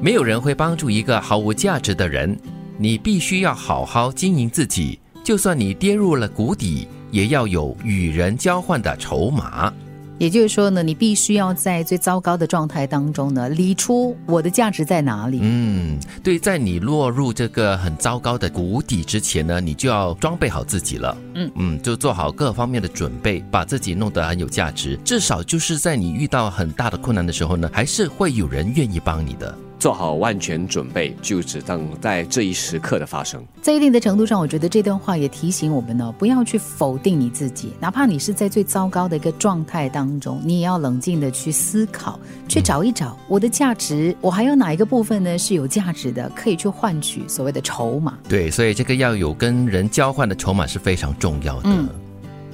没有人会帮助一个毫无价值的人，你必须要好好经营自己。就算你跌入了谷底，也要有与人交换的筹码。也就是说呢，你必须要在最糟糕的状态当中呢，理出我的价值在哪里。嗯，对，在你落入这个很糟糕的谷底之前呢，你就要装备好自己了。嗯嗯，就做好各方面的准备，把自己弄得很有价值。至少就是在你遇到很大的困难的时候呢，还是会有人愿意帮你的。做好万全准备，就只等在这一时刻的发生。在一定的程度上，我觉得这段话也提醒我们呢，不要去否定你自己，哪怕你是在最糟糕的一个状态当中，你也要冷静的去思考，去找一找我的价值，我还有哪一个部分呢是有价值的，可以去换取所谓的筹码。对，所以这个要有跟人交换的筹码是非常重要的。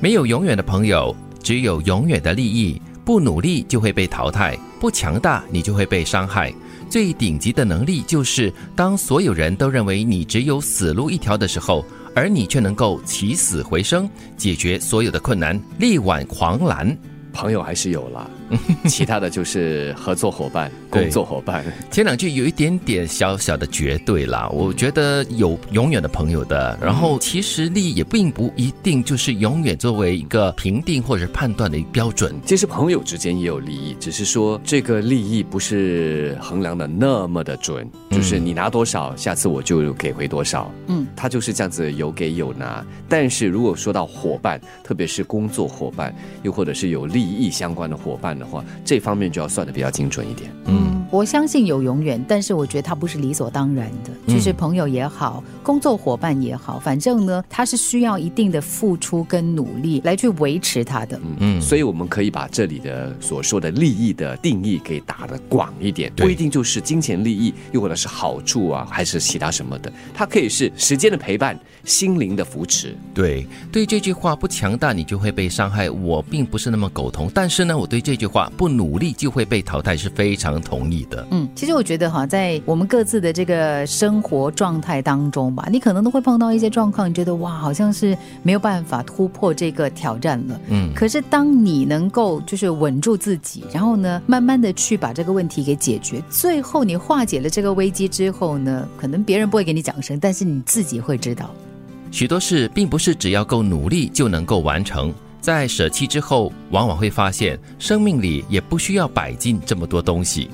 没有永远的朋友，只有永远的利益。不努力就会被淘汰，不强大你就会被伤害。最顶级的能力就是，当所有人都认为你只有死路一条的时候，而你却能够起死回生，解决所有的困难，力挽狂澜。朋友还是有了，其他的就是合作伙伴、工作伙伴。前两句有一点点小小的绝对啦，我觉得有永远的朋友的，然后其实利益也并不一定就是永远作为一个评定或者判断的一个标准。其实朋友之间也有利益，只是说这个利益不是衡量的那么的准，就是你拿多少，下次我就给回多少。嗯，他就是这样子有给有拿。但是如果说到伙伴，特别是工作伙伴，又或者是有利。利益相关的伙伴的话，这方面就要算的比较精准一点。嗯，我相信有永远，但是我觉得它不是理所当然的。就是朋友也好，工作伙伴也好，反正呢，它是需要一定的付出跟努力来去维持它的。嗯，所以我们可以把这里的所说的利益的定义给打得广一点，不一定就是金钱利益，又或者是好处啊，还是其他什么的，它可以是时间的陪伴、心灵的扶持。对，对这句话不强大，你就会被伤害。我并不是那么苟。同，但是呢，我对这句话“不努力就会被淘汰”是非常同意的。嗯，其实我觉得哈，在我们各自的这个生活状态当中吧，你可能都会碰到一些状况，你觉得哇，好像是没有办法突破这个挑战了。嗯，可是当你能够就是稳住自己，然后呢，慢慢的去把这个问题给解决，最后你化解了这个危机之后呢，可能别人不会给你掌声，但是你自己会知道，许多事并不是只要够努力就能够完成。在舍弃之后，往往会发现生命里也不需要摆进这么多东西。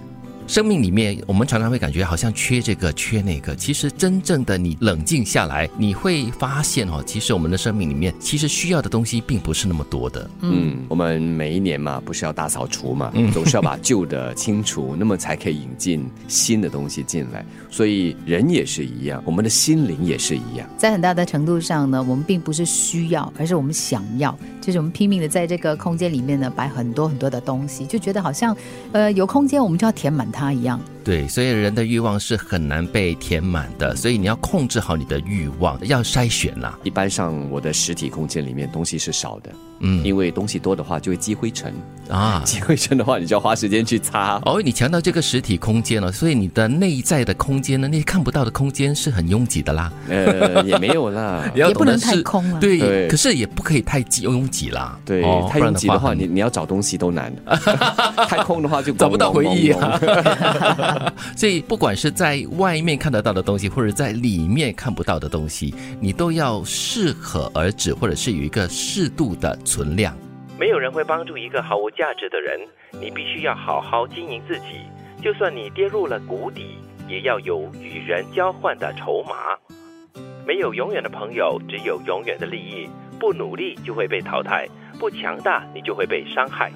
生命里面，我们常常会感觉好像缺这个缺那个。其实，真正的你冷静下来，你会发现哦，其实我们的生命里面其实需要的东西并不是那么多的。嗯，我们每一年嘛，不是要大扫除嘛，总是要把旧的清除，那么才可以引进新的东西进来。所以人也是一样，我们的心灵也是一样。在很大的程度上呢，我们并不是需要，而是我们想要。就是我们拼命的在这个空间里面呢，摆很多很多的东西，就觉得好像，呃，有空间我们就要填满它一样。对，所以人的欲望是很难被填满的，所以你要控制好你的欲望，要筛选啦。一般上，我的实体空间里面东西是少的，嗯，因为东西多的话就会积灰尘啊，积灰尘的话，你就要花时间去擦。哦，你强调这个实体空间了，所以你的内在的空间呢，那些看不到的空间是很拥挤的啦。呃，也没有啦，也不能太空了。对，可是也不可以太挤拥挤啦。对，太拥挤的话，你你要找东西都难。太空的话就找不到回忆啊。所以，不管是在外面看得到的东西，或者在里面看不到的东西，你都要适可而止，或者是有一个适度的存量。没有人会帮助一个毫无价值的人，你必须要好好经营自己。就算你跌入了谷底，也要有与人交换的筹码。没有永远的朋友，只有永远的利益。不努力就会被淘汰，不强大你就会被伤害。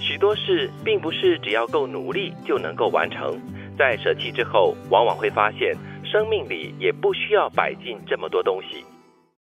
许多事并不是只要够努力就能够完成，在舍弃之后，往往会发现生命里也不需要摆进这么多东西。